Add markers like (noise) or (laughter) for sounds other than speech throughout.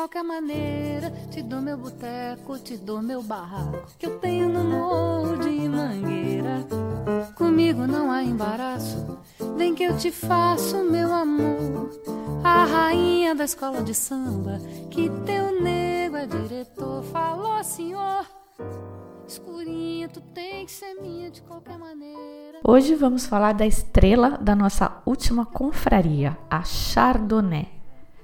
Qualquer maneira. Te dou meu boteco, te dou meu barraco, que eu tenho no morro de mangueira. Comigo não há embaraço, vem que eu te faço, meu amor. A rainha da escola de samba, que teu nego é diretor. Falou, senhor. Escurinha, tu tem que ser minha de qualquer maneira. Hoje vamos falar da estrela da nossa última confraria, a Chardonnay.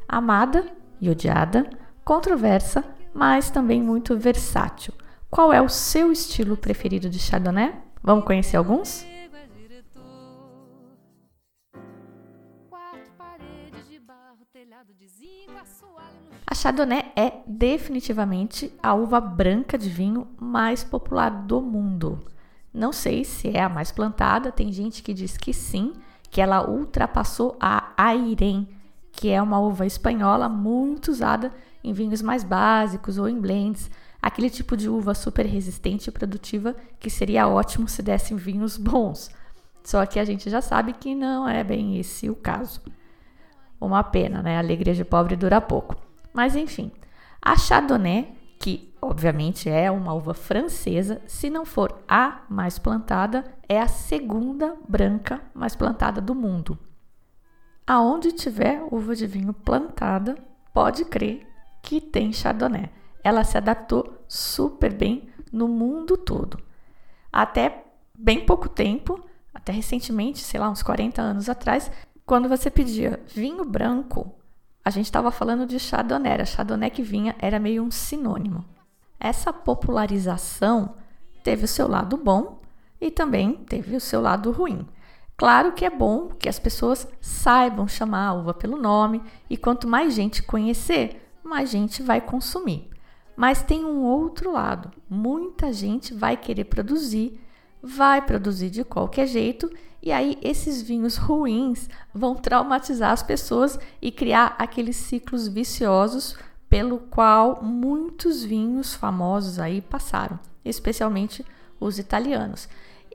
Amada e odiada, controversa, mas também muito versátil. Qual é o seu estilo preferido de Chardonnay? Vamos conhecer alguns? A Chardonnay é definitivamente a uva branca de vinho mais popular do mundo. Não sei se é a mais plantada, tem gente que diz que sim, que ela ultrapassou a Airén, que é uma uva espanhola muito usada em vinhos mais básicos ou em blends, aquele tipo de uva super resistente e produtiva que seria ótimo se dessem vinhos bons. Só que a gente já sabe que não é bem esse o caso. Uma pena, né? A alegria de pobre dura pouco. Mas enfim, a Chardonnay, que obviamente é uma uva francesa, se não for a mais plantada, é a segunda branca mais plantada do mundo. Aonde tiver uva de vinho plantada, pode crer que tem Chardonnay. Ela se adaptou super bem no mundo todo. Até bem pouco tempo, até recentemente, sei lá, uns 40 anos atrás, quando você pedia vinho branco, a gente estava falando de Chardonnay. A Chardonnay que vinha era meio um sinônimo. Essa popularização teve o seu lado bom e também teve o seu lado ruim. Claro que é bom que as pessoas saibam chamar a uva pelo nome e quanto mais gente conhecer, mais gente vai consumir. Mas tem um outro lado. Muita gente vai querer produzir, vai produzir de qualquer jeito, e aí esses vinhos ruins vão traumatizar as pessoas e criar aqueles ciclos viciosos pelo qual muitos vinhos famosos aí passaram, especialmente os italianos,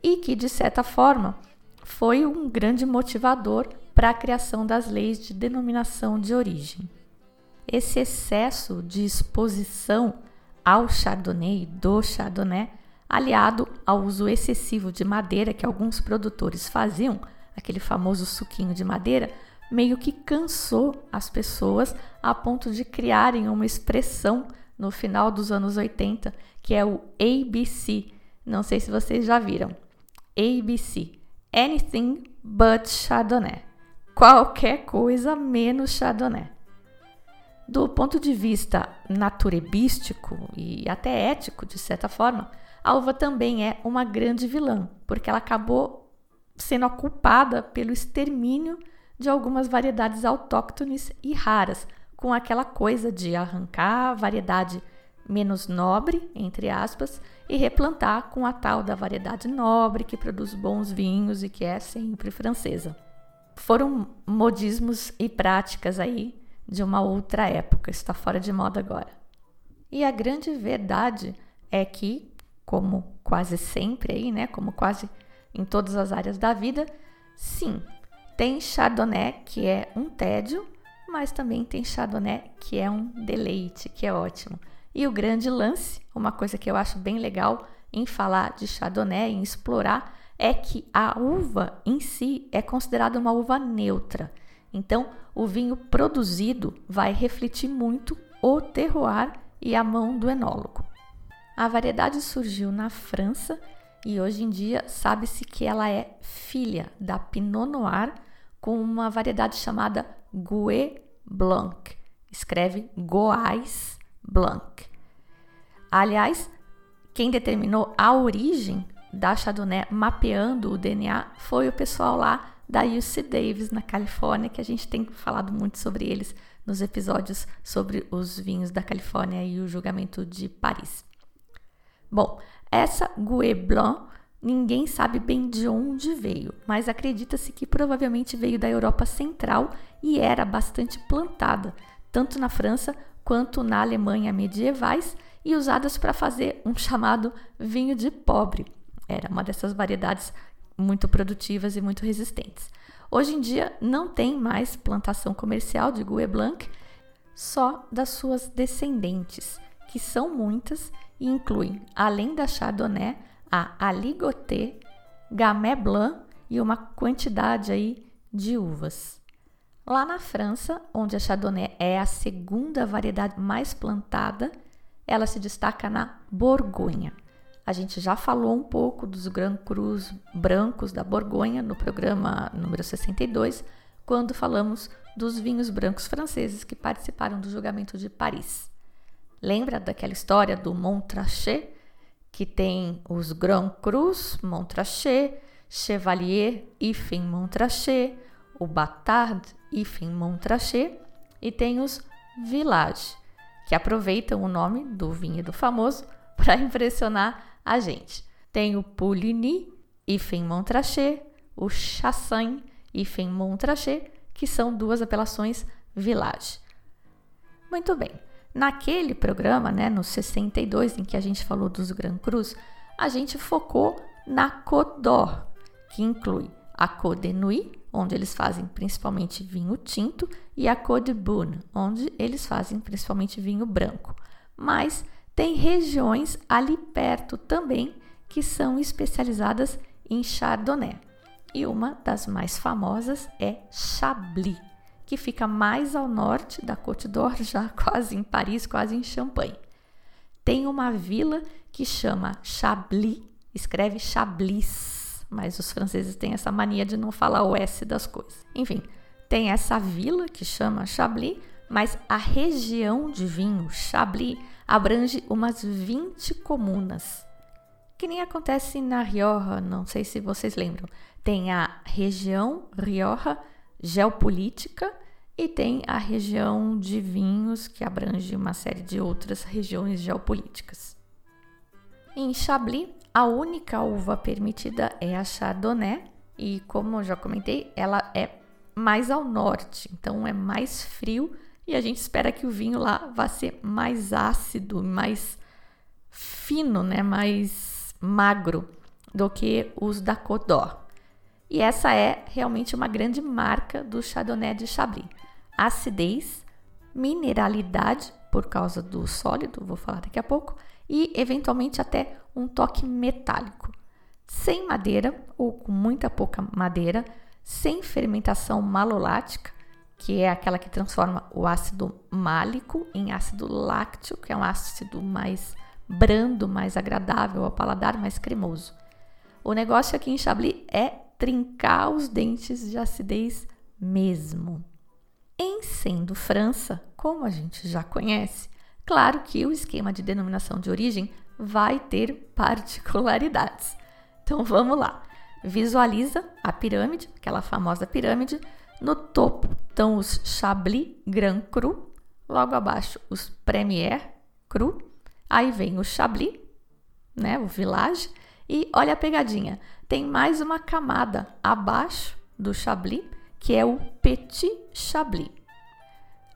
e que de certa forma foi um grande motivador para a criação das leis de denominação de origem. Esse excesso de exposição ao Chardonnay do Chardonnay, aliado ao uso excessivo de madeira que alguns produtores faziam, aquele famoso suquinho de madeira, meio que cansou as pessoas a ponto de criarem uma expressão no final dos anos 80, que é o ABC. Não sei se vocês já viram. ABC. Anything but Chardonnay. Qualquer coisa menos Chardonnay. Do ponto de vista naturebístico e até ético, de certa forma, a uva também é uma grande vilã, porque ela acabou sendo culpada pelo extermínio de algumas variedades autóctones e raras, com aquela coisa de arrancar a variedade menos nobre, entre aspas, e replantar com a tal da variedade nobre que produz bons vinhos e que é sempre francesa. Foram modismos e práticas aí de uma outra época, está fora de moda agora. E a grande verdade é que, como quase sempre aí, né, como quase em todas as áreas da vida, sim, tem Chardonnay que é um tédio, mas também tem Chardonnay que é um deleite, que é ótimo. E o grande lance, uma coisa que eu acho bem legal em falar de Chardonnay, em explorar, é que a uva em si é considerada uma uva neutra. Então, o vinho produzido vai refletir muito o terroir e a mão do enólogo. A variedade surgiu na França e hoje em dia sabe-se que ela é filha da Pinot Noir com uma variedade chamada Gouais Blanc. Escreve Goais Blanc. Aliás, quem determinou a origem da Chardonnay mapeando o DNA foi o pessoal lá da UC Davis, na Califórnia, que a gente tem falado muito sobre eles nos episódios sobre os vinhos da Califórnia e o julgamento de Paris. Bom, essa Gouet Blanc ninguém sabe bem de onde veio, mas acredita-se que provavelmente veio da Europa Central e era bastante plantada, tanto na França quanto na Alemanha medievais e usadas para fazer um chamado vinho de pobre. Era uma dessas variedades muito produtivas e muito resistentes. Hoje em dia não tem mais plantação comercial de Gouet Blanc, só das suas descendentes, que são muitas e incluem, além da Chardonnay, a Aligoté, Gamay Blanc e uma quantidade aí de uvas. Lá na França, onde a Chardonnay é a segunda variedade mais plantada, ela se destaca na Borgonha. A gente já falou um pouco dos Grand Crus brancos da Borgonha no programa número 62, quando falamos dos vinhos brancos franceses que participaram do julgamento de Paris. Lembra daquela história do Montrachet, que tem os Grand Crus Montrachet, Chevalier Ifen Montrachet, o Batard Ifen Montrachet e tem os Village, que aproveitam o nome do vinho famoso (laughs) para impressionar a gente. Tem o Pouligny Ifen Montrachet, o Chassagne Ifen Montrachet, que são duas apelações Village. Muito bem. Naquele programa, né, no 62, em que a gente falou dos Grand Crus, a gente focou na Côte d'Or, que inclui a Côte de Nuit, onde eles fazem principalmente vinho tinto, e a Côte de onde eles fazem principalmente vinho branco. Mas tem regiões ali perto também que são especializadas em Chardonnay. E uma das mais famosas é Chablis, que fica mais ao norte da Côte d'Or, (laughs) já quase em Paris, quase em Champagne. Tem uma vila que chama Chablis, escreve Chablis, mas os franceses têm essa mania de não falar o S das coisas. Enfim, tem essa vila que chama Chablis, mas a região de vinho Chablis abrange umas 20 comunas. Que nem acontece na Rioja, não sei se vocês lembram. Tem a região Rioja geopolítica e tem a região de vinhos, que abrange uma série de outras regiões geopolíticas. Em Chablis, a única uva permitida é a Chardonnay, e como eu já comentei, ela é mais ao norte, então é mais frio e a gente espera que o vinho lá vá ser mais ácido, mais fino, né, mais magro do que os da Côte d'Or. E essa é realmente uma grande marca do Chardonnay de Chablis. Acidez, mineralidade por causa do sólido, vou falar daqui a pouco, e eventualmente até um toque metálico. Sem madeira ou com muita pouca madeira, sem fermentação malolática, que é aquela que transforma o ácido málico em ácido lácteo, que é um ácido mais brando, mais agradável ao paladar, mais cremoso. O negócio aqui em Chablis é trincar os dentes de acidez mesmo. Em sendo França, como a gente já conhece, claro que o esquema de denominação de origem vai ter particularidades. Então vamos lá. Visualiza a pirâmide, aquela famosa pirâmide, no topo estão os Chablis Grand Cru, logo abaixo os Premier Cru, aí vem o Chablis, né, o Village, e olha a pegadinha, tem mais uma camada abaixo do Chablis, que é o Petit Chablis.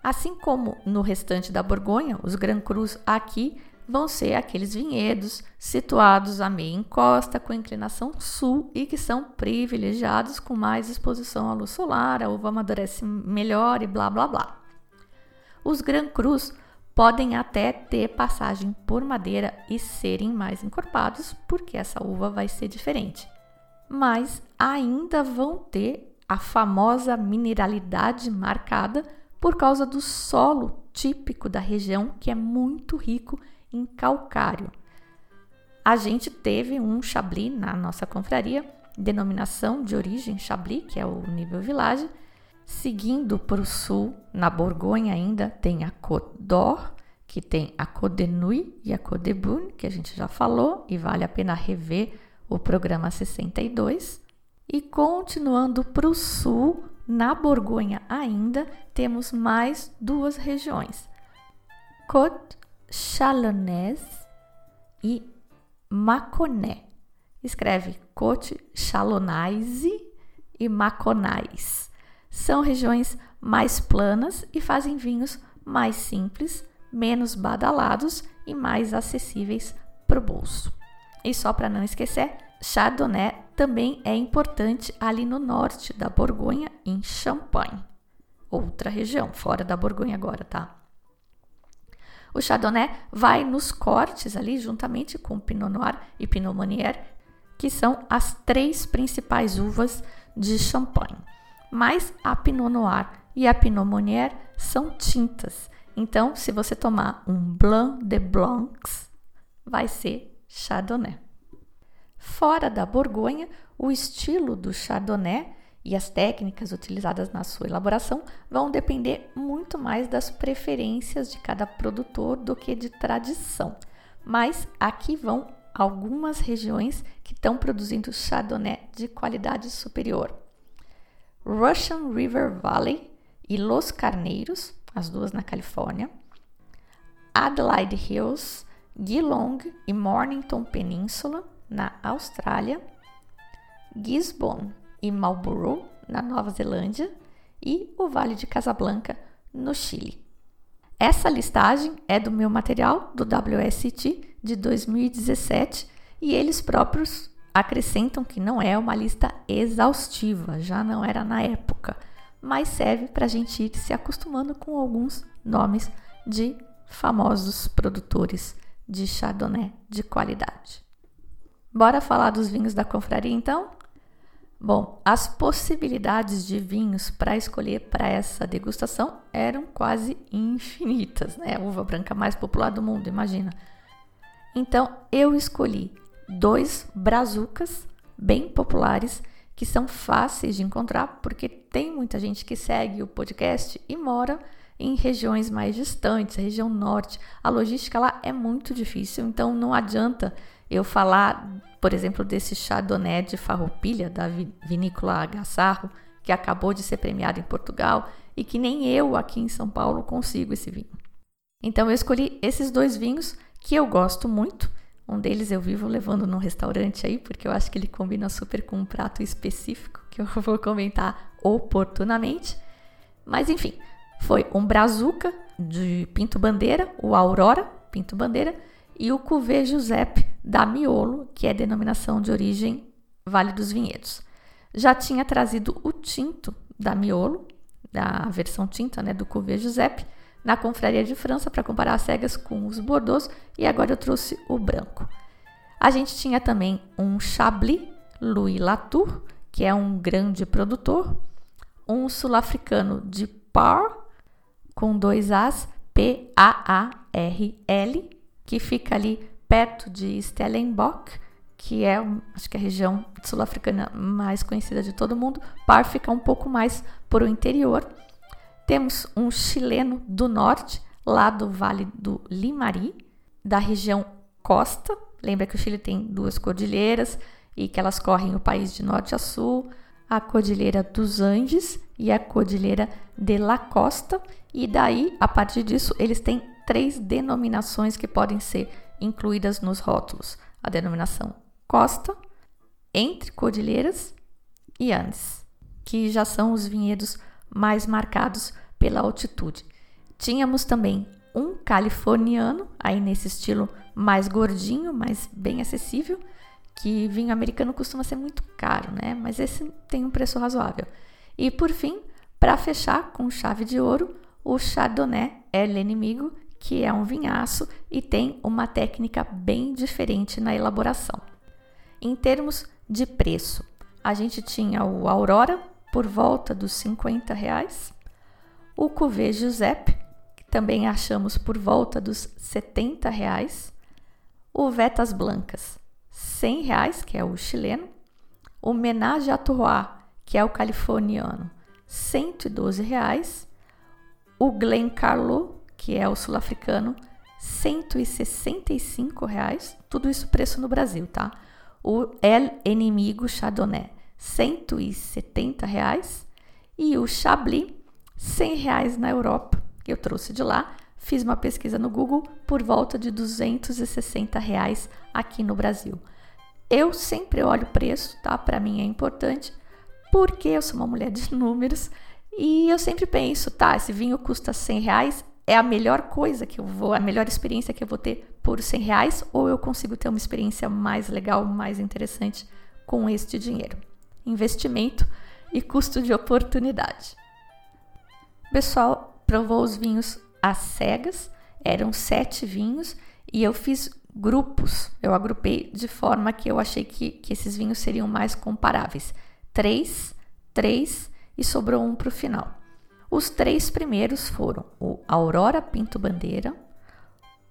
Assim como no restante da Borgonha, os Grand Crus aqui vão ser aqueles vinhedos situados a meia encosta com inclinação sul e que são privilegiados com mais exposição à luz solar, a uva amadurece melhor e blá blá blá. Os Gran Crus podem até ter passagem por madeira e serem mais encorpados, porque essa uva vai ser diferente. Mas ainda vão ter a famosa mineralidade marcada por causa do solo típico da região, que é muito rico em calcário. A gente teve um Chablis na nossa confraria, denominação de origem Chablis, que é o nível village. Seguindo para o sul, na Borgonha ainda, tem a Côte que tem a Côte de Nuit e a Côte de que a gente já falou, e vale a pena rever o programa 62. E continuando para o sul, na Borgonha ainda, temos mais duas regiões: Côte Chalonnaise e Mâconnais. Escreve Côte Chalonnaise e Mâconnais. São regiões mais planas e fazem vinhos mais simples, menos badalados e mais acessíveis para o bolso. E só para não esquecer, Chardonnay também é importante ali no norte da Borgonha, em Champagne, outra região, fora da Borgonha agora, tá? O Chardonnay vai nos cortes ali, juntamente com Pinot Noir e Pinot Meunier, que são as três principais uvas de Champagne. Mas a Pinot Noir e a Pinot Meunier são tintas. Então, se você tomar um Blanc de Blancs, vai ser Chardonnay. Fora da Borgonha, o estilo do Chardonnay e as técnicas utilizadas na sua elaboração vão depender muito mais das preferências de cada produtor do que de tradição. Mas aqui vão algumas regiões que estão produzindo Chardonnay de qualidade superior. Russian River Valley e Los Carneiros, as duas na Califórnia, Adelaide Hills, Geelong e Mornington Peninsula, na Austrália, Gisborne e Marlborough, na Nova Zelândia, e o Vale de Casablanca, no Chile. Essa listagem é do meu material do WST de 2017 e eles próprios acrescentam que não é uma lista exaustiva, já não era na época, mas serve para a gente ir se acostumando com alguns nomes de famosos produtores de Chardonnay de qualidade. Bora falar dos vinhos da confraria então? Bom, as possibilidades de vinhos para escolher para essa degustação eram quase infinitas, né? A uva branca mais popular do mundo, imagina. Então eu escolhi dois brazucas bem populares que são fáceis de encontrar porque tem muita gente que segue o podcast e mora em regiões mais distantes, região norte. A logística lá é muito difícil, então não adianta eu falar, por exemplo, desse Chardonnay de Farroupilha, da vinícola Agassarro, que acabou de ser premiado em Portugal e que nem eu aqui em São Paulo consigo esse vinho. Então eu escolhi esses dois vinhos que eu gosto muito. Um deles eu vivo levando num restaurante aí, porque eu acho que ele combina super com um prato específico que eu (laughs) vou comentar oportunamente. Mas enfim, foi um Brazuca de Pinto Bandeira, o Aurora Pinto Bandeira, e o Cuvée Giuseppe da Miolo, que é denominação de origem Vale dos Vinhedos. Já tinha trazido o tinto da Miolo, da versão tinta né, do Cuvée Giuseppe, na Confraria de França para comparar as cegas com os Bordeaux e agora eu trouxe o branco. A gente tinha também um Chablis Louis Latour, que é um grande produtor, um sul-africano de Par, com dois As, P-A-A-R-L, que fica ali perto de Stellenbosch, que é, acho que é a região sul-africana mais conhecida de todo mundo. Par fica um pouco mais por o interior. Temos um chileno do norte, lá do Vale do Limari, da região Costa. Lembra que o Chile tem duas cordilheiras e que elas correm o país de norte a sul, a Cordilheira dos Andes e a Cordilheira de la Costa. E daí, a partir disso, eles têm três denominações que podem ser incluídas nos rótulos: a denominação Costa, Entre Cordilheiras e Andes, que já são os vinhedos mais marcados pela altitude. Tínhamos também um californiano, aí nesse estilo mais gordinho, mas bem acessível, que vinho americano costuma ser muito caro, né? Mas esse tem um preço razoável. E por fim, para fechar com chave de ouro, o Chardonnay é inimigo que é um vinhaço e tem uma técnica bem diferente na elaboração. Em termos de preço, a gente tinha o Aurora por volta dos 50 reais, o Cuvée Giuseppe, que também achamos por volta dos 70 reais, o Vetas Blancas, 100 reais, que é o chileno, o Menage à Trois, que é o californiano, 112 reais, o Glencarlo, que é o sul-africano, 165 reais. Tudo isso preço no Brasil, tá? O El Inimigo Chardonnay, 170 reais e o Chablis 100 reais na Europa, que eu trouxe de lá. Fiz uma pesquisa no Google por volta de 260 reais aqui no Brasil. Eu sempre olho o preço, tá? Para mim é importante, porque eu sou uma mulher de números e eu sempre penso, tá? Esse vinho custa 100 reais, é a melhor coisa que eu vou, a melhor experiência que eu vou ter por 100 reais, ou eu consigo ter uma experiência mais legal, mais interessante com este dinheiro? Investimento e custo de oportunidade. Pessoal provou os vinhos às cegas, eram sete vinhos, e eu fiz grupos, eu agrupei de forma que eu achei que, que esses vinhos seriam mais comparáveis. Três, três e sobrou um para o final. Os três primeiros foram o Aurora Pinto Bandeira,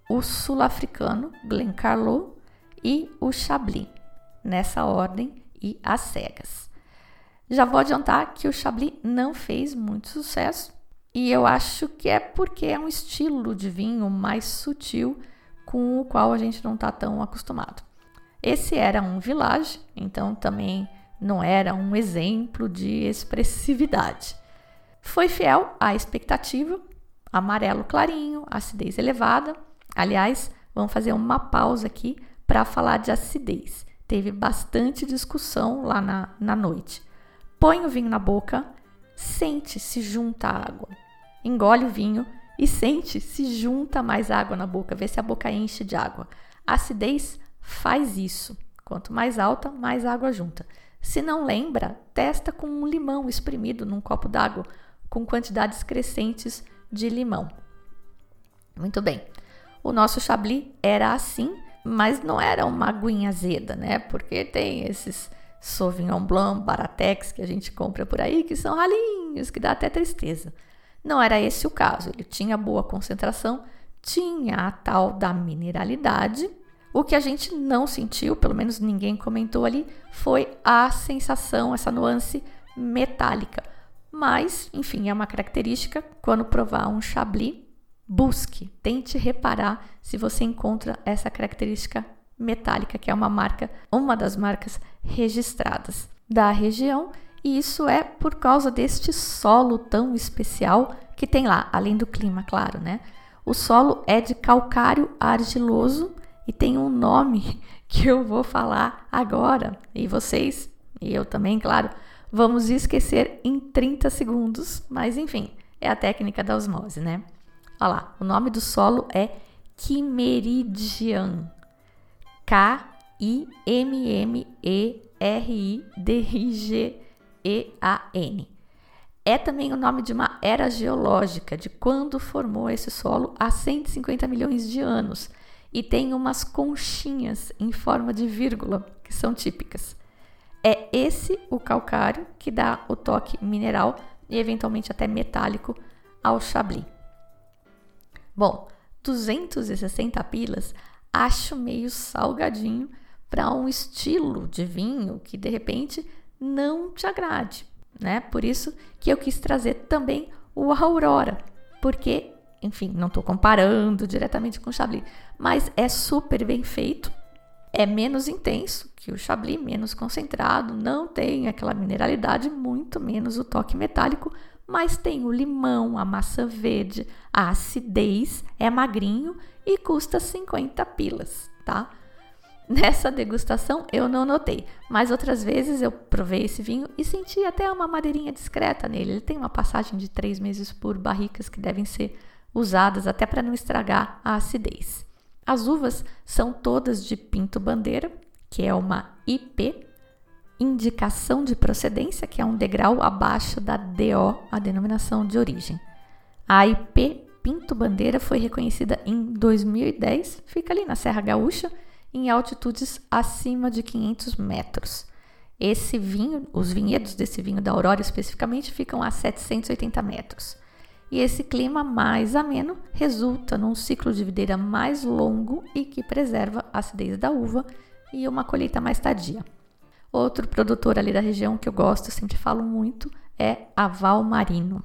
o sul-africano Glencarlo e o Chablis, nessa ordem e às cegas. Já vou adiantar que o Chablis não fez muito sucesso e eu acho que é porque é um estilo de vinho mais sutil com o qual a gente não está tão acostumado. Esse era um village, então também não era um exemplo de expressividade. Foi fiel à expectativa, amarelo clarinho, acidez elevada. Aliás, vamos fazer uma pausa aqui para falar de acidez. Teve bastante discussão lá na, na noite. Põe o vinho na boca, sente se junta água. Engole o vinho e sente se junta mais água na boca, vê se a boca enche de água. A acidez faz isso. Quanto mais alta, mais água junta. Se não lembra, testa com um limão espremido num copo d'água com quantidades crescentes de limão. Muito bem. O nosso chablis era assim, mas não era uma aguinha azeda, né? Porque tem esses Sauvignon Blanc, Baratex que a gente compra por aí, que são ralinhos, que dá até tristeza. Não era esse o caso. Ele tinha boa concentração, tinha a tal da mineralidade. O que a gente não sentiu, pelo menos ninguém comentou ali, foi a sensação, essa nuance metálica. Mas, enfim, é uma característica. Quando provar um Chablis, busque, tente reparar se você encontra essa característica metálica, que é uma marca, uma das marcas registradas da região, e isso é por causa deste solo tão especial que tem lá, além do clima, claro, né? O solo é de calcário argiloso e tem um nome (laughs) que eu vou falar agora, e vocês, e eu também, claro, vamos esquecer em 30 segundos, mas enfim, é a técnica da osmose, né? Olha lá, o nome do solo é Quimeridian. K-I-M-M-E-R-I-D-I-G-E-A-N. É também o nome de uma era geológica, de quando formou esse solo há 150 milhões de anos. E tem umas conchinhas em forma de vírgula, que são típicas. É esse o calcário que dá o toque mineral e eventualmente até metálico ao chablis. Bom, 260 pilas acho meio salgadinho para um estilo de vinho que de repente não te agrade, né? Por isso que eu quis trazer também o Aurora, porque, enfim, não estou comparando diretamente com o Chablis, mas é super bem feito, é menos intenso que o Chablis, menos concentrado, não tem aquela mineralidade, muito menos o toque metálico, mas tem o limão, a maçã verde, a acidez, é magrinho e custa 50 pilas, tá? (laughs) Nessa degustação eu não notei, mas outras vezes eu provei esse vinho e senti até uma madeirinha discreta nele. Ele tem uma passagem de três meses por barricas que devem ser usadas até para não estragar a acidez. As uvas são todas de Pinto Bandeira, que é uma IP, indicação de procedência, que é um degrau abaixo da DO, a denominação de origem. A IP Pinto Bandeira foi reconhecida em 2010, fica ali na Serra Gaúcha, em altitudes acima de 500 metros. Esse vinho, os vinhedos desse vinho da Aurora especificamente, ficam a 780 metros e esse clima mais ameno resulta num ciclo de videira mais longo e que preserva a acidez da uva e uma colheita mais tardia. Outro produtor ali da região que eu gosto, sempre falo muito, é a Valmarino.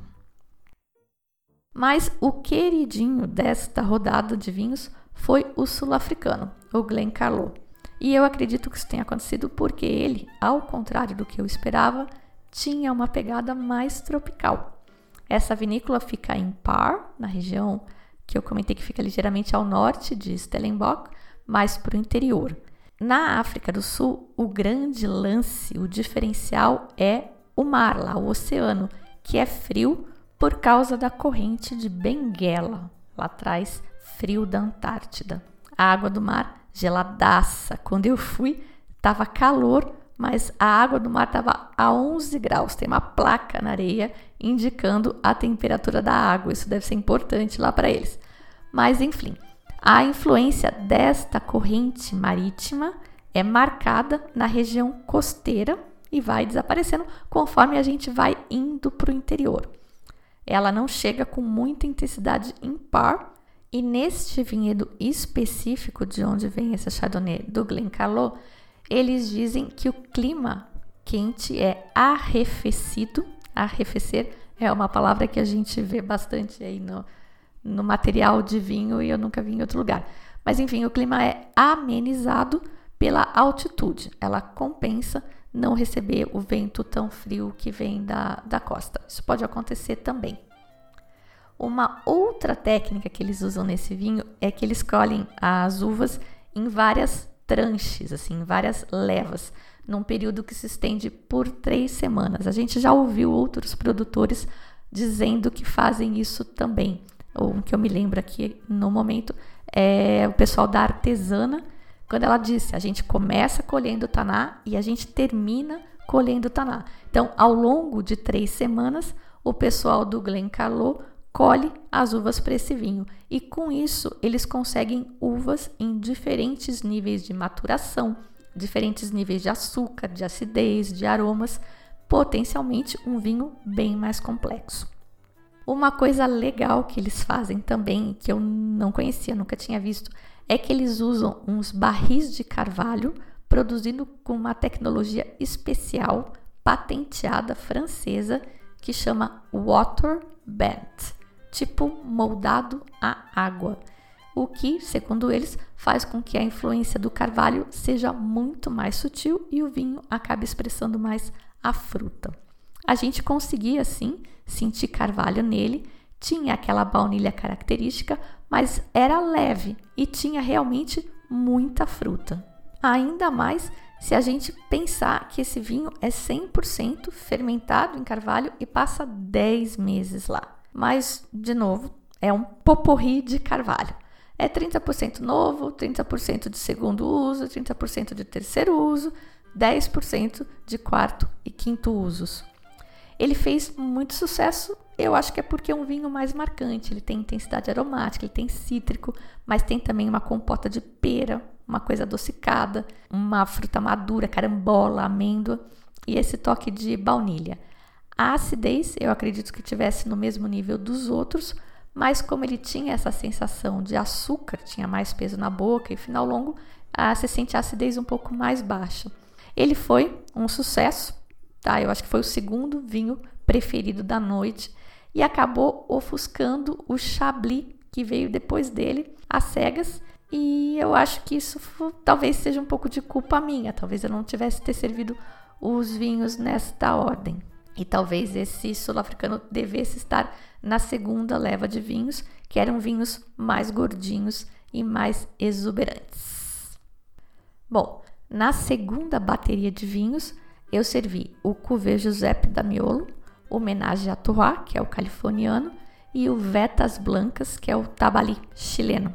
Mas o queridinho desta rodada de vinhos foi o sul-africano, o Glencairn. E eu acredito que isso tenha acontecido porque ele, ao contrário do que eu esperava, tinha uma pegada mais tropical. Essa vinícola fica em Par, na região que eu comentei que fica ligeiramente ao norte de Stellenbosch, mais para o interior. Na África do Sul, o grande lance, o diferencial é o mar lá, o oceano, que é frio por causa da corrente de Benguela, lá atrás, frio da Antártida. A água do mar geladaça. Quando eu fui, estava calor, mas a água do mar estava a 11 graus. Tem uma placa na areia indicando a temperatura da água. Isso deve ser importante lá para eles. Mas enfim, a influência desta corrente marítima é marcada na região costeira e vai desaparecendo conforme a gente vai indo para o interior. Ela não chega com muita intensidade em par, e neste vinhedo específico de onde vem esse Chardonnay do Glencairn, eles dizem que o clima quente é arrefecido. Arrefecer é uma palavra que a gente vê bastante aí no, no material de vinho e eu nunca vi em outro lugar. Mas enfim, o clima é amenizado pela altitude. Ela compensa não receber o vento tão frio que vem da, da costa. Isso pode acontecer também. Uma outra técnica que eles usam nesse vinho é que eles colhem as uvas em várias tranches, assim, em várias levas, num período que se estende por três semanas. A gente já ouviu outros produtores dizendo que fazem isso também. O que eu me lembro aqui no momento é o pessoal da artesana quando ela disse, a gente começa colhendo taná e a gente termina colhendo taná. Então, ao longo de três semanas, o pessoal do Glencairn colhe as uvas para esse vinho e com isso eles conseguem uvas em diferentes níveis de maturação, diferentes níveis de açúcar, de acidez, de aromas, potencialmente um vinho bem mais complexo. Uma coisa legal que eles fazem também, que eu não conhecia, nunca tinha visto, é que eles usam uns barris de carvalho produzido com uma tecnologia especial patenteada francesa que chama water bent, tipo moldado a água, o que, segundo eles, faz com que a influência do carvalho seja muito mais sutil e o vinho acabe expressando mais a fruta. A gente conseguia assim sentir carvalho nele, tinha aquela baunilha característica, mas era leve e tinha realmente muita fruta. Ainda mais se a gente pensar que esse vinho é 100% fermentado em carvalho e passa 10 meses lá. Mas, de novo, é um poporri de carvalho. É 30% novo, 30% de segundo uso, 30% de terceiro uso, 10% de quarto e quinto usos. Ele fez muito sucesso, eu acho que é porque é um vinho mais marcante. Ele tem intensidade aromática, ele tem cítrico, mas tem também uma compota de pera, uma coisa adocicada, uma fruta madura, carambola, amêndoa e esse toque de baunilha. A acidez, eu acredito que tivesse no mesmo nível dos outros, mas como ele tinha essa sensação de açúcar, tinha mais peso na boca e final longo, ah, você sente a acidez um pouco mais baixa. Ele foi um sucesso, tá? Eu acho que foi o segundo vinho preferido da noite e acabou ofuscando o Chablis que veio depois dele, às cegas. E eu acho que isso talvez seja um pouco de culpa minha. Talvez eu não tivesse ter servido os vinhos nesta ordem. E talvez esse sul-africano devesse estar na segunda leva de vinhos, que eram vinhos mais gordinhos e mais exuberantes. Bom, na segunda bateria de vinhos, eu servi o Cuvée Giuseppe da Miolo, Homenagem a Torá, que é o californiano, e o Vetas Blancas, que é o Tabali chileno.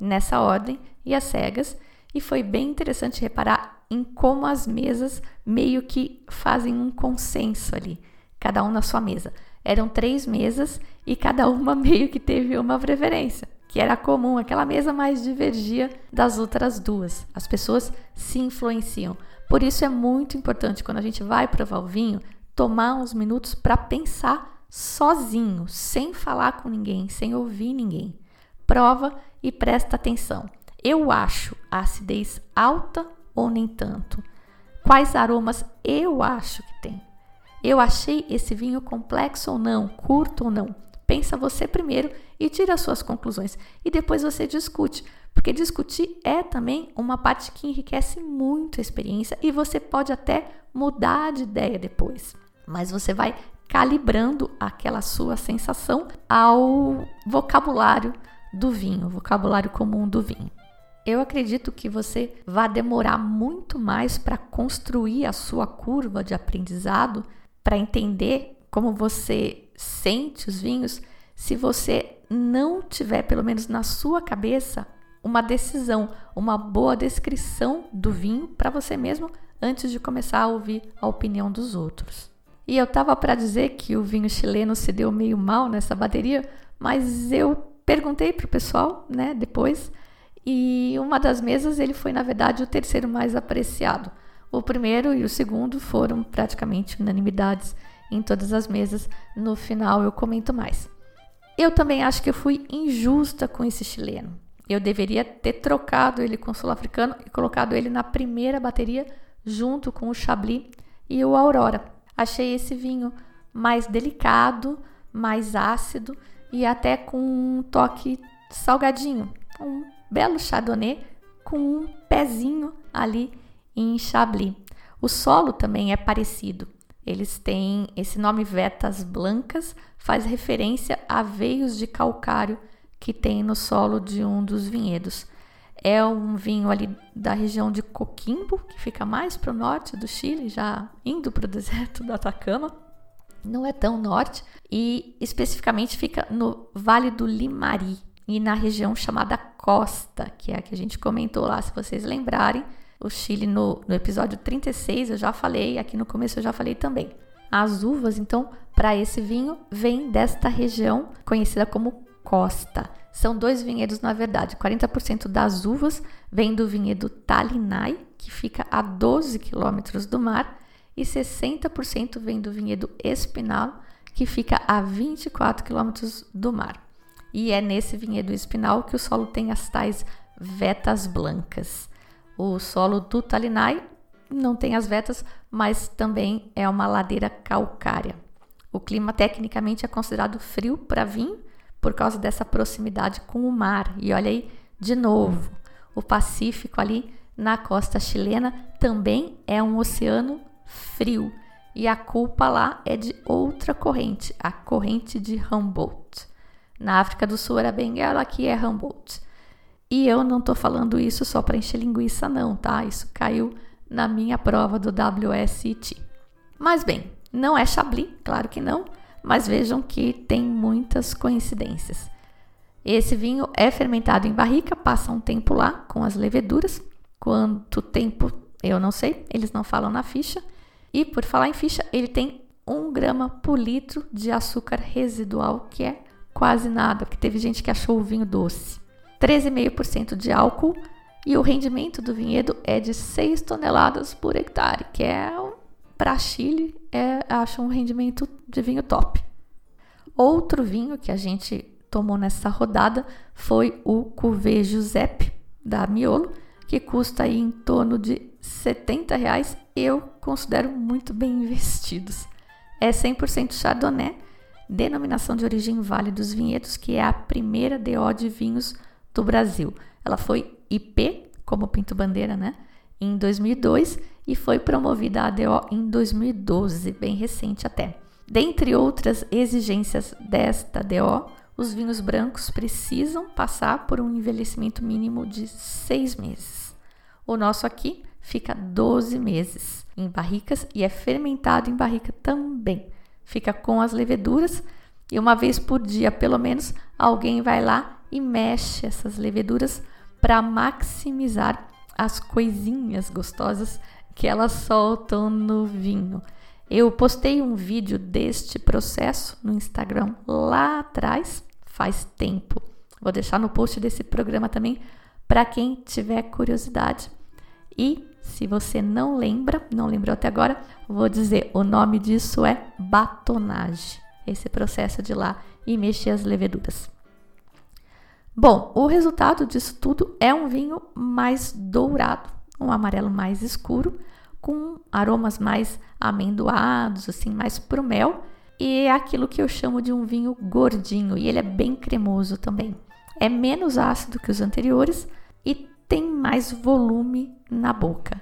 Nessa ordem e as cegas, e foi bem interessante reparar em como as mesas meio que fazem um consenso ali, cada um na sua mesa. Eram três mesas e cada uma (laughs) meio que teve uma preferência, que era comum, aquela mesa mais divergia das outras duas. As pessoas se influenciam. Por isso é muito importante quando a gente vai provar o vinho, tomar uns minutos para pensar sozinho, sem falar com ninguém, sem ouvir ninguém. Prova e presta atenção. Eu acho a acidez alta ou nem tanto? Quais aromas eu acho que tem? Eu achei esse vinho complexo ou não, curto ou não? Pensa você primeiro e tira as suas conclusões e depois você discute, porque discutir é também uma parte que enriquece muito a experiência e você pode até mudar de ideia depois. Mas você vai calibrando aquela sua sensação ao vocabulário do vinho, vocabulário comum do vinho. Eu acredito que você vai demorar muito mais para construir a sua curva de aprendizado, para entender como você sente os vinhos, se você não tiver, pelo menos na sua cabeça, uma decisão, uma boa descrição do vinho para você mesmo antes de começar a ouvir a opinião dos outros. E eu tava para dizer que o vinho chileno se deu meio mal nessa bateria, mas eu perguntei pro pessoal, né, depois, e uma das mesas ele foi na verdade o terceiro mais apreciado. O primeiro e o segundo foram praticamente unanimidades em todas as mesas. No final eu comento mais. Eu também acho que eu fui injusta com esse chileno. Eu deveria ter trocado ele com o sul-africano e colocado ele na primeira bateria junto com o Chablis e o Aurora. Achei esse vinho mais delicado, mais ácido e até com um toque salgadinho. Um belo chardonnay com um pezinho ali em Chablis. O solo também é parecido. Eles têm esse nome vetas blancas, faz referência a veios de calcário que tem no solo de um dos vinhedos. É um vinho ali da região de Coquimbo, que fica mais para o norte do Chile, já indo para o (laughs) deserto do Atacama. Não é tão norte e especificamente fica no Vale do Limari e na região chamada Costa, que é a que a gente comentou lá, se vocês lembrarem. O Chile no, no episódio 36 eu já falei, aqui no começo eu já falei também. As uvas, então, para esse vinho, vêm desta região conhecida como Costa. São dois vinhedos, na verdade. 40% das uvas vem do vinhedo Talinai, que fica a 12 quilômetros do mar, e 60% vem do vinhedo Espinal, que fica a 24 quilômetros do mar. E é nesse vinhedo espinal que o solo tem as tais vetas blancas. O solo do Talinai não tem as vetas, mas também é uma ladeira calcária. O clima tecnicamente é considerado frio para vinho, por causa dessa proximidade com o mar. E olha aí, de novo, o Pacífico ali na costa chilena também é um oceano frio. E a culpa lá é de outra corrente, a corrente de Humboldt. Na África do Sul era Benguela, aqui é Humboldt. E eu não estou falando isso só para encher linguiça, não, tá? Isso caiu na minha prova do WSIT. Mas bem, não é Chablis, claro que não mas vejam que tem muitas coincidências. Esse vinho é fermentado em barrica, passa um tempo lá com as leveduras. Quanto tempo eu não sei, eles não falam na ficha. E por falar em ficha, ele tem 1 grama por litro de açúcar residual, que é quase nada, porque teve gente que achou o vinho doce. 13,5% de álcool e o rendimento do vinhedo é de 6 toneladas por hectare, que é para Chile, é, acho um rendimento de vinho top. Outro vinho que a gente tomou nessa rodada foi o Cuvée Giuseppe da Miolo, que custa aí em torno de 70 reais. Eu considero muito bem investidos. É 100% Chardonnay, denominação de origem Vale dos Vinhedos, que é a primeira DO de vinhos do Brasil. Ela foi IP, como Pinto Bandeira, né? Em 2002 e foi promovida a ADO em 2012, bem recente até. Dentre outras exigências desta DO, os vinhos brancos precisam passar por um envelhecimento mínimo de seis meses. O nosso aqui fica 12 meses em barricas e é fermentado em barrica também. Fica com as leveduras e uma vez por dia, pelo menos, alguém vai lá e mexe essas leveduras para maximizar as coisinhas gostosas que elas soltam no vinho. Eu postei um vídeo deste processo no Instagram lá atrás, faz tempo. Vou deixar no post desse programa também para quem tiver curiosidade. E se você não lembra, não lembrou até agora, vou dizer: o nome disso é batonagem. Esse processo de lá e mexer as leveduras. Bom, o resultado disso tudo é um vinho mais dourado, um amarelo mais escuro, com aromas mais amendoados, assim, mais pro mel, e é aquilo que eu chamo de um vinho gordinho, e ele é bem cremoso também. É menos ácido que os anteriores e tem mais volume na boca.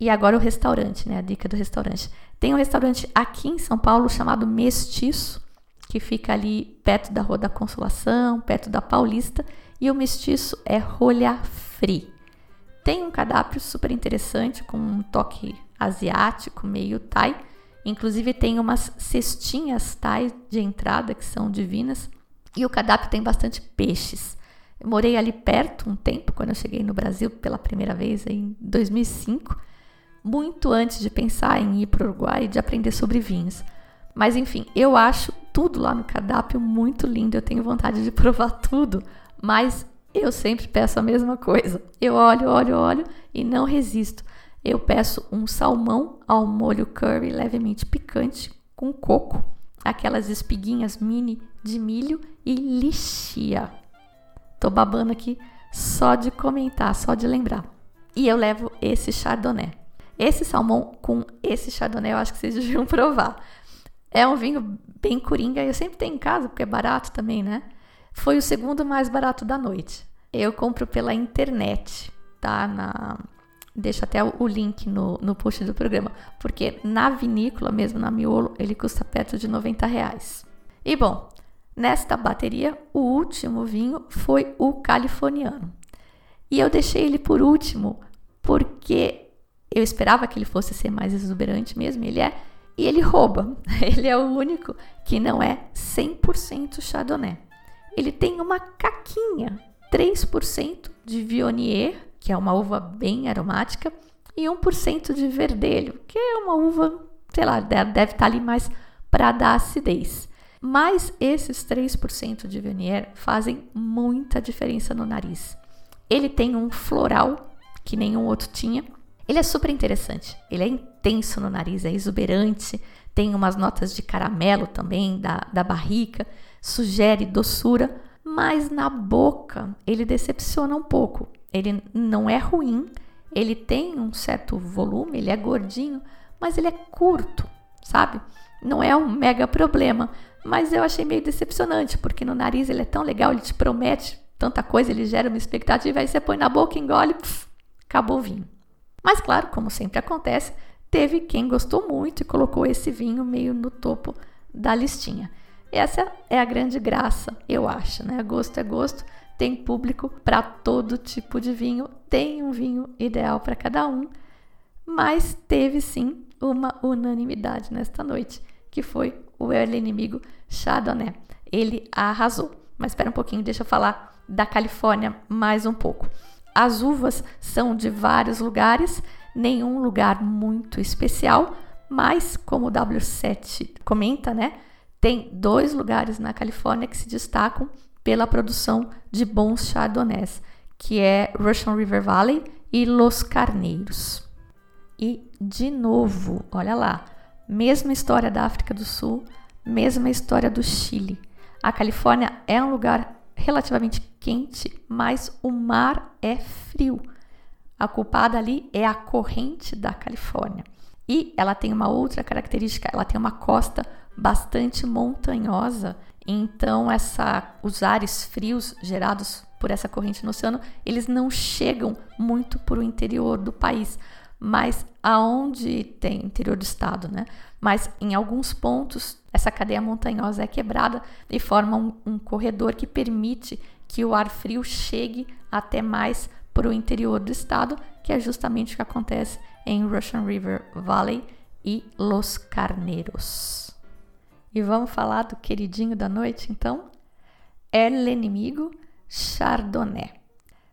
E agora o restaurante, né? A dica do restaurante. Tem um restaurante aqui em São Paulo chamado Mestiço, que fica ali perto da Rua da Consolação, perto da Paulista, e o Mestiço é rolha free. Tem um cardápio super interessante com um toque asiático, meio thai. Inclusive tem umas cestinhas thai de entrada que são divinas. E o cardápio tem bastante peixes. Eu morei ali perto um tempo, quando eu cheguei no Brasil pela primeira vez em 2005 muito antes de pensar em ir para o Uruguai e de aprender sobre vinhos. Mas enfim, eu acho tudo lá no cardápio muito lindo, eu tenho vontade de (laughs) provar tudo, mas eu sempre peço a mesma coisa. Eu olho, olho, olho e não resisto. Eu peço um salmão ao molho curry levemente picante com coco, aquelas espiguinhas mini de milho e lixia. Tô babando aqui só de comentar, só de lembrar. E eu levo esse chardonnay. Esse salmão com esse chardonnay eu acho que vocês (laughs) deviam provar. É um vinho bem coringa, eu sempre tenho em casa, porque é barato também, né? Foi o segundo mais barato da noite. Eu compro pela internet, tá? Na... Deixo até o link no, no post do programa, porque na vinícola mesmo, na Miolo, ele custa perto de 90 reais. E bom, nesta bateria, o último vinho foi o californiano. E eu deixei ele por último porque eu esperava que ele fosse ser mais exuberante mesmo, ele é. E ele rouba. (laughs) Ele é o único que não é 100% Chardonnay. Ele tem uma caquinha, 3% de Viognier, que é uma uva bem aromática, e 1% de Verdelho, que é uma uva, sei lá, deve estar ali mais para dar acidez. Mas esses 3% de Viognier fazem muita diferença no nariz. Ele tem um floral que nenhum outro tinha ele é super interessante. Ele é intenso no nariz, é exuberante, tem umas notas de caramelo também da, da barrica, sugere doçura, mas na boca ele decepciona um pouco. Ele não é ruim, ele tem um certo volume, ele é gordinho, mas ele é curto, sabe? Não é um mega problema, mas eu achei meio decepcionante, porque no nariz ele é tão legal, ele te promete tanta coisa, ele gera uma expectativa, aí você põe na boca, engole, pff, acabou o vinho. Mas, claro, como sempre acontece, teve quem gostou muito e colocou esse vinho meio no topo da listinha. Essa é a grande graça, eu acho, né? Gosto é gosto, tem público para todo tipo de vinho, tem um vinho ideal para cada um, mas teve sim uma unanimidade nesta noite, que foi o El Inimigo Chardonnay. Ele arrasou. Mas espera um pouquinho, deixa eu falar da Califórnia mais um pouco. As uvas são de vários lugares, nenhum lugar muito especial, mas como o W7 comenta, né, tem dois lugares na Califórnia que se destacam pela produção de bons chardonnays, que é Russian River Valley e Los Carneiros. E de novo, olha lá, mesma história da África do Sul, mesma história do Chile. A Califórnia é um lugar relativamente quente, mas o mar é frio. A culpada ali é a corrente da Califórnia. E ela tem uma outra característica, ela tem uma costa bastante montanhosa, então essa, os ares frios gerados por essa corrente no oceano, eles não chegam muito para o interior do país, mas aonde tem interior do estado, né? Mas em alguns pontos essa cadeia montanhosa é quebrada e forma um, um corredor que permite que o ar frio chegue até mais para o interior do estado, que é justamente o que acontece em Russian River Valley e Los Carneiros. E vamos falar do queridinho da noite, então? El Inimigo Chardonnay.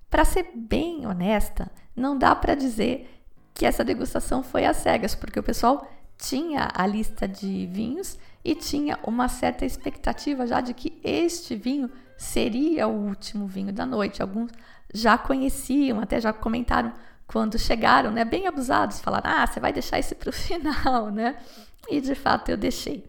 Para ser bem honesta, não dá para dizer que essa degustação foi às cegas, porque o pessoal tinha a lista de vinhos e tinha uma certa expectativa já de que este vinho seria o último vinho da noite. Alguns já conheciam, até já comentaram quando chegaram, né, bem abusados, falaram: "Ah, você vai deixar esse para o final", né? E de fato eu deixei.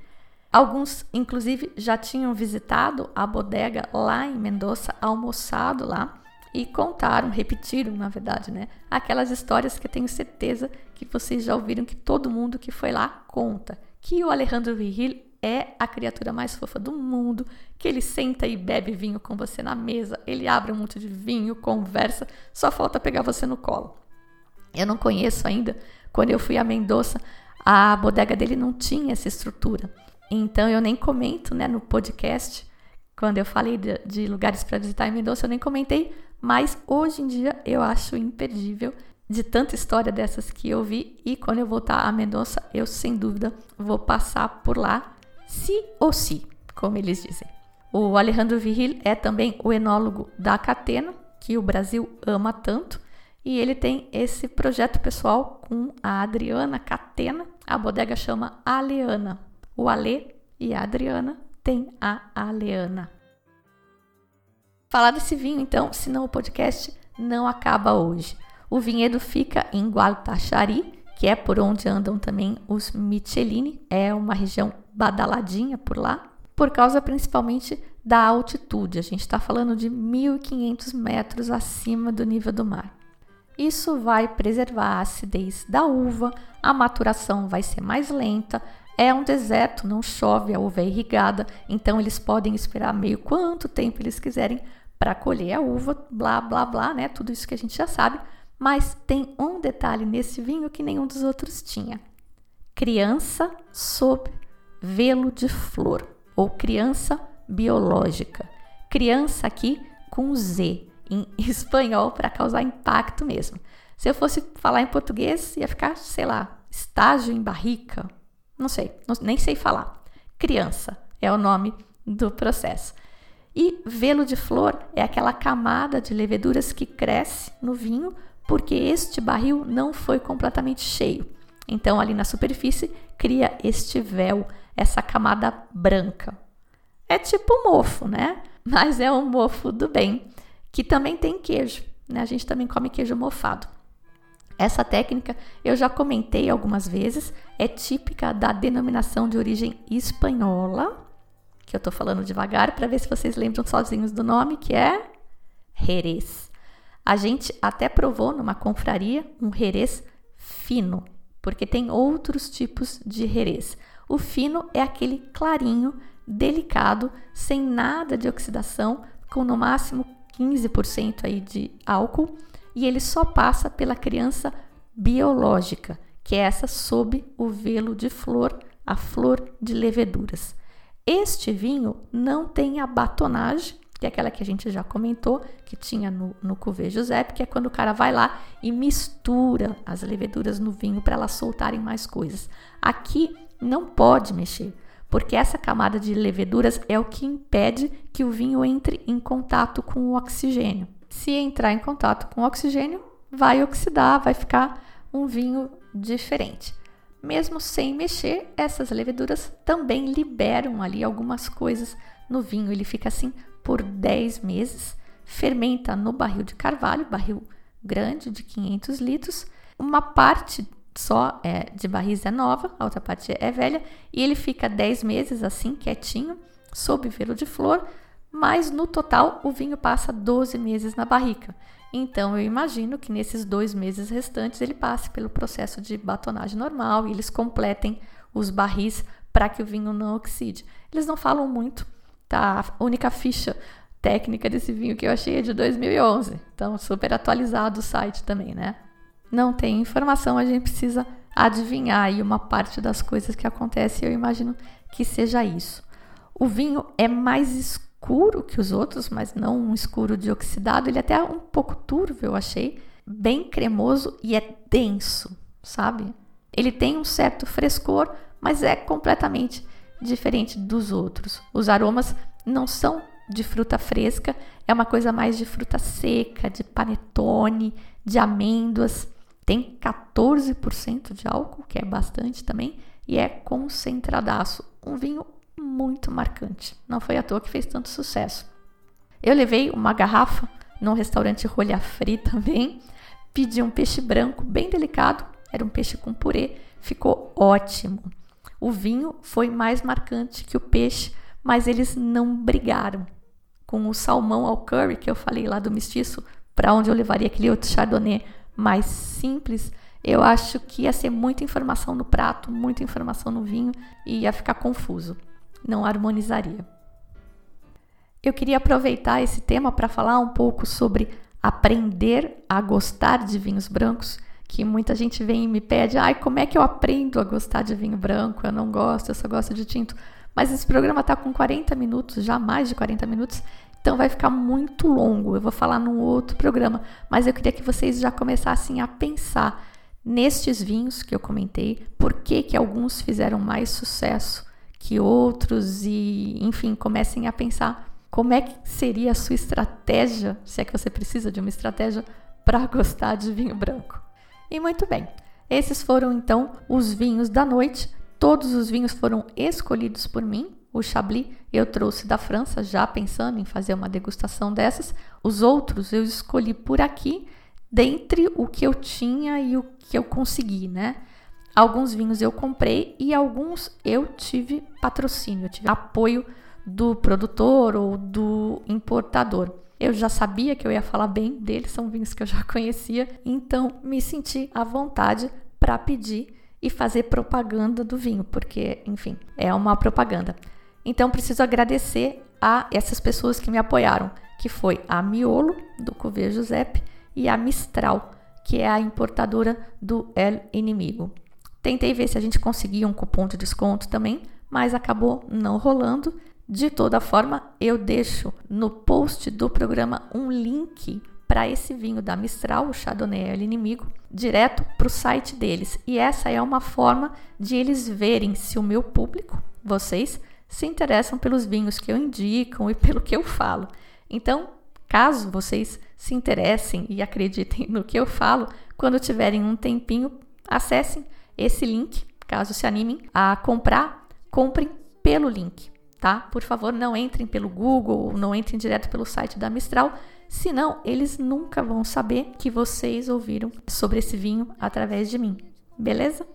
Alguns, inclusive, já tinham visitado a bodega lá em Mendoza, almoçado lá e contaram, repetiram, na verdade, né? Aquelas histórias que eu tenho certeza que vocês já ouviram que todo mundo que foi lá conta. Que o Alejandro Vigil é a criatura mais fofa do mundo, que ele senta e bebe vinho com você na mesa, ele abre um monte de vinho, conversa, só falta pegar você no colo. Eu não conheço ainda, quando eu fui a Mendoza, a bodega dele não tinha essa estrutura. Então eu nem comento né, no podcast, quando eu falei de, de lugares para visitar em Mendoza, eu nem comentei, mas hoje em dia eu acho imperdível de tanta história dessas que eu vi e quando eu voltar a Mendonça, eu sem dúvida vou passar por lá, se ou se, como eles dizem. O Alejandro Viril é também o enólogo da Catena, que o Brasil ama tanto, e ele tem esse projeto pessoal com a Adriana Catena, a bodega chama Aleana. O Ale e a Adriana tem a Aleana. Falar desse vinho, então, senão o podcast não acaba hoje. O vinhedo fica em Gualtaxari, que é por onde andam também os Michelini, é uma região badaladinha por lá, por causa principalmente da altitude. A gente está falando de 1.500 metros acima do nível do mar. Isso vai preservar a acidez da uva, a maturação vai ser mais lenta. É um deserto, não chove, a uva é irrigada, então eles podem esperar meio quanto tempo eles quiserem para colher a uva, blá blá blá, né? Tudo isso que a gente já sabe. Mas tem um detalhe nesse vinho que nenhum dos outros tinha: criança sob velo de flor, ou criança biológica. Criança aqui com Z, em (laughs) espanhol, para causar impacto mesmo. Se eu fosse falar em português, ia ficar, sei lá, estágio em barrica. Não sei, não, nem sei falar. Criança é o nome do processo. E velo de flor é aquela camada de leveduras que cresce no vinho porque este barril não foi completamente cheio. Então, ali na superfície, cria este véu, essa camada branca. É tipo mofo, né? Mas é um mofo do bem, que também tem queijo, né? A gente também come queijo mofado. Essa técnica eu já comentei algumas vezes, é típica da denominação de origem espanhola, que eu tô falando devagar para ver se vocês lembram sozinhos do nome, que é Jerez. A gente até provou numa confraria um herês fino, porque tem outros tipos de herês. O fino é aquele clarinho, delicado, sem nada de oxidação, com no máximo 15% aí de álcool, e ele só passa pela criança biológica, que é essa sob o velo de flor, a flor de leveduras. Este vinho não tem a batonagem, que é aquela que a gente já comentou, que tinha no, no Cuvée Giuseppe, que é quando o cara vai lá e mistura as leveduras no vinho para elas soltarem mais coisas. Aqui não pode mexer, porque essa camada de leveduras é o que impede que o vinho entre em contato com o oxigênio. Se entrar em contato com oxigênio, vai oxidar, vai ficar um vinho diferente. Mesmo sem mexer, essas leveduras também liberam ali algumas coisas no vinho, ele fica assim por 10 meses, fermenta no barril de carvalho, barril grande de 500 litros. Uma parte só é, de barris é nova, a outra parte é velha, e ele fica 10 meses assim, quietinho, sob velo de flor, mas no total o vinho passa 12 meses na barrica. Então eu imagino que nesses dois meses restantes ele passe pelo processo de batonagem normal e eles completem os barris para que o vinho não oxide. Eles não falam muito Tá, a única ficha técnica desse vinho que eu achei é de 2011. Então, super atualizado o site também, né? Não tem informação, a gente precisa adivinhar aí uma parte das coisas que acontecem. Eu imagino que seja isso. O vinho é mais escuro que os outros, mas não um escuro de oxidado. Ele é até um pouco turvo, eu achei. Bem cremoso e é denso, sabe? Ele tem um certo frescor, mas é completamente diferente dos outros. Os aromas não são de fruta fresca, é uma coisa mais de fruta seca, de panetone, de amêndoas. Tem 14% de álcool, que é bastante também, e é concentradaço. Um vinho muito marcante. Não foi à toa que fez tanto sucesso. Eu levei uma garrafa num restaurante rolha free também. Pedi um peixe branco bem delicado, era um peixe com purê, ficou ótimo. O vinho foi mais marcante que o peixe, mas eles não brigaram. Com o salmão ao curry que eu falei lá do mestiço, para onde eu levaria aquele outro chardonnay mais simples, eu acho que ia ser muita informação no prato, muita informação no vinho e ia ficar confuso. Não harmonizaria. Eu queria aproveitar esse tema para falar um pouco sobre aprender a gostar de vinhos brancos, que muita gente vem e me pede, ai, como é que eu aprendo a gostar de vinho branco? Eu não gosto, eu só gosto de tinto. Mas esse programa está com 40 minutos, já mais de 40 minutos, então vai ficar muito longo. Eu vou falar num outro programa, mas eu queria que vocês já começassem a pensar nestes vinhos que eu comentei, por que que alguns fizeram mais sucesso que outros e, enfim, comecem a pensar como é que seria a sua estratégia, se é que você precisa de uma estratégia para (laughs) gostar de vinho branco. E muito bem, esses foram então os vinhos da noite. Todos os vinhos foram escolhidos por mim. O Chablis eu trouxe da França, já pensando em fazer uma degustação dessas. Os outros eu escolhi por aqui, dentre o que eu tinha e o que eu consegui, né? Alguns vinhos eu comprei e alguns eu tive patrocínio, eu tive apoio do produtor ou do importador. Eu já sabia que eu ia falar bem deles, são vinhos que eu já (laughs) conhecia, então me senti à vontade para pedir e fazer propaganda do vinho, porque, enfim, é uma propaganda. Então preciso agradecer a essas pessoas que me apoiaram, que foi a Miolo do Cuvê Giuseppe e a Mistral, que é a importadora do El Inimigo. Tentei ver se a gente conseguia um cupom de desconto também, mas acabou não rolando de toda forma, eu deixo no post do programa um link para esse vinho da Mistral, o Chardonnay El Inimigo, direto para o site deles. E essa é uma forma de eles verem se o meu público, vocês, se interessam pelos vinhos que eu indico e pelo que eu falo. Então, caso vocês se interessem e acreditem no que eu falo, quando tiverem um tempinho, acessem esse link, caso se animem a comprar, comprem pelo link tá? Por favor, não entrem pelo Google, não entrem direto pelo site da Mistral, senão eles nunca vão saber que vocês ouviram sobre esse vinho através de mim, beleza?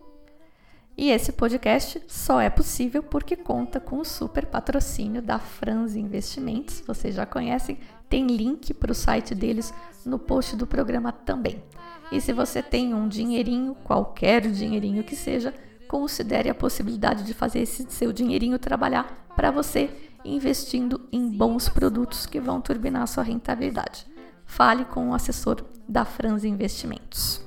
E esse podcast só é possível porque conta com o super patrocínio da Franz Investimentos, vocês já conhecem, tem link para o site deles no post do programa também. E se você tem um dinheirinho, qualquer dinheirinho que seja, considere a possibilidade de fazer esse seu dinheirinho trabalhar para você, investindo em bons produtos que vão turbinar a sua rentabilidade. Fale com o assessor da Franz Investimentos.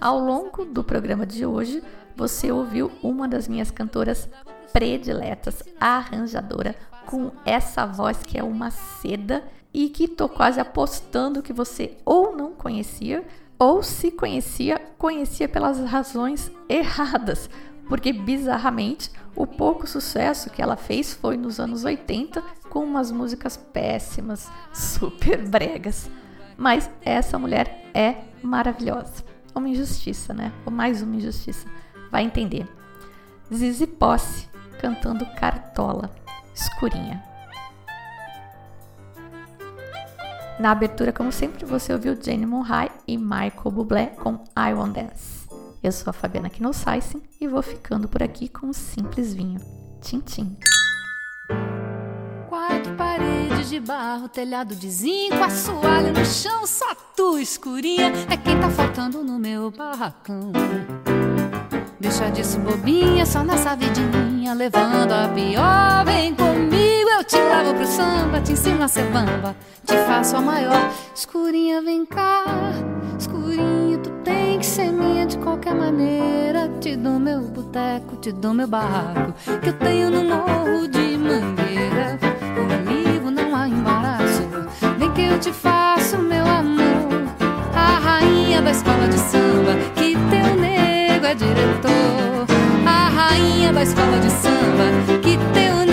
Ao longo do programa de hoje, você ouviu uma das minhas cantoras prediletas, a arranjadora, com essa voz que é uma seda e que tô quase apostando que você ou não conhecia ou se conhecia, conhecia pelas razões erradas, porque bizarramente o pouco sucesso que ela fez foi nos anos 80 com umas músicas péssimas, (laughs) super bregas. Mas essa mulher é maravilhosa. Uma injustiça, né? Ou mais uma injustiça. Vai entender. Zizi Posse cantando Cartola, escurinha. Na abertura, como sempre, você ouviu Jenny Monrai e Michael Bublé com I Want Dance. Eu sou a Fabiana Knossaisen e vou ficando por aqui com um simples vinho. Tchim, tchim. Quatro paredes de barro, telhado de zinco, assoalho no chão, só tu escurinha é quem tá faltando no meu barracão. Deixa disso bobinha, só nessa vidinha, levando a pior, vem comigo, eu te lavo pro samba, te ensino a ser bamba, te faço a maior. Escurinha, vem cá, escurinho, tu tem que ser minha de qualquer maneira. Te dou meu boteco, te dou meu barraco, que eu tenho no morro de mangueira. Comigo não há embaraço, vem que eu te faço, meu amor. A rainha da escola de samba, que teu nego é diretor. A rainha da escola de samba, que teu